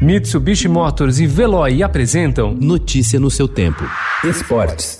Mitsubishi Motors e Veloy apresentam Notícia no seu tempo. Esportes.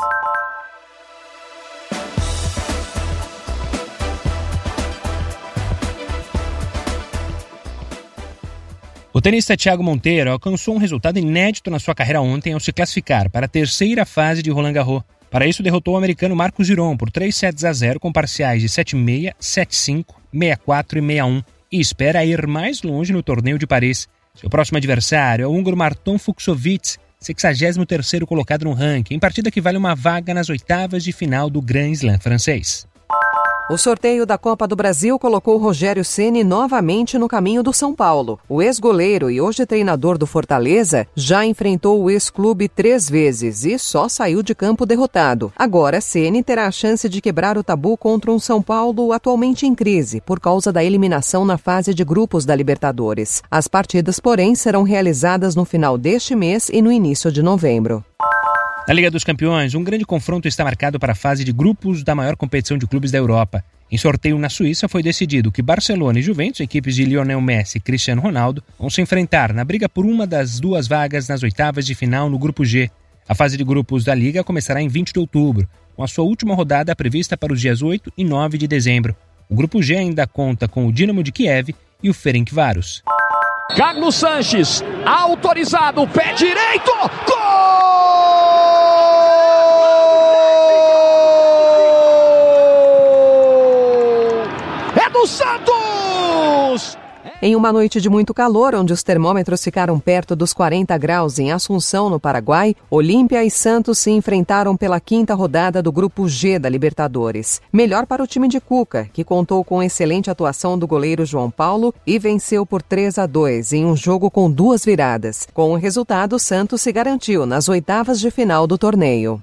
O tenista Thiago Monteiro alcançou um resultado inédito na sua carreira ontem ao se classificar para a terceira fase de Roland Garros. Para isso, derrotou o americano Marcos Giron por 3 sets a 0 com parciais de 7-6, 7-5, 6-4 e 6-1 e espera ir mais longe no torneio de Paris. Seu próximo adversário é o húngaro Marton Fuxovic, 63º colocado no ranking, em partida que vale uma vaga nas oitavas de final do Grand Slam francês. O sorteio da Copa do Brasil colocou Rogério Ceni novamente no caminho do São Paulo. O ex-goleiro e hoje treinador do Fortaleza já enfrentou o ex-clube três vezes e só saiu de campo derrotado. Agora, Ceni terá a chance de quebrar o tabu contra um São Paulo atualmente em crise por causa da eliminação na fase de grupos da Libertadores. As partidas, porém, serão realizadas no final deste mês e no início de novembro. Na Liga dos Campeões, um grande confronto está marcado para a fase de grupos da maior competição de clubes da Europa. Em sorteio na Suíça foi decidido que Barcelona e Juventus, equipes de Lionel Messi e Cristiano Ronaldo, vão se enfrentar na briga por uma das duas vagas nas oitavas de final no grupo G. A fase de grupos da Liga começará em 20 de outubro, com a sua última rodada prevista para os dias 8 e 9 de dezembro. O grupo G ainda conta com o Dinamo de Kiev e o Ferencváros. Carlos Sanches, autorizado, pé direito, gol! Santos! Em uma noite de muito calor, onde os termômetros ficaram perto dos 40 graus em Assunção, no Paraguai, Olímpia e Santos se enfrentaram pela quinta rodada do Grupo G da Libertadores. Melhor para o time de Cuca, que contou com excelente atuação do goleiro João Paulo e venceu por 3 a 2 em um jogo com duas viradas. Com o resultado, Santos se garantiu nas oitavas de final do torneio.